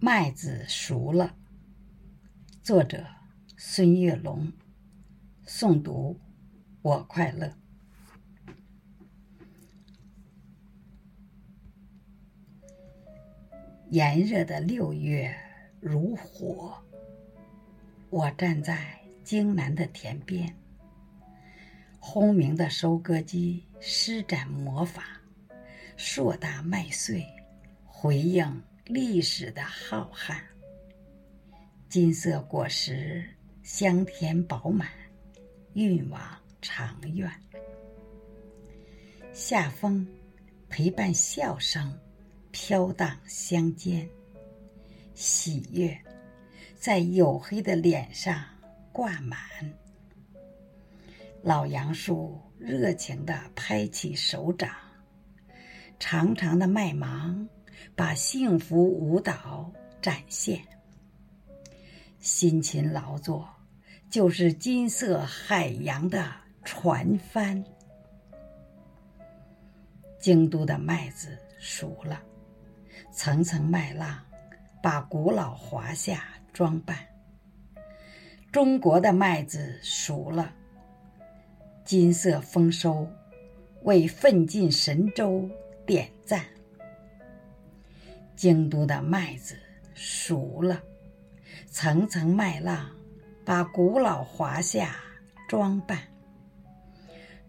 麦子熟了。作者：孙月龙。诵读：我快乐。炎热的六月如火，我站在京南的田边，轰鸣的收割机施展魔法，硕大麦穗回应历史的浩瀚，金色果实香甜饱满，运往长远。夏风陪伴笑声。飘荡乡间，喜悦在黝黑的脸上挂满。老杨树热情地拍起手掌，长长的麦芒把幸福舞蹈展现。辛勤劳作就是金色海洋的船帆。京都的麦子熟了。层层麦浪，把古老华夏装扮。中国的麦子熟了，金色丰收，为奋进神州点赞。京都的麦子熟了，层层麦浪，把古老华夏装扮。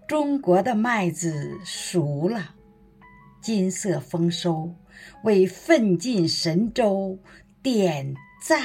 中国的麦子熟了。金色丰收，为奋进神州点赞。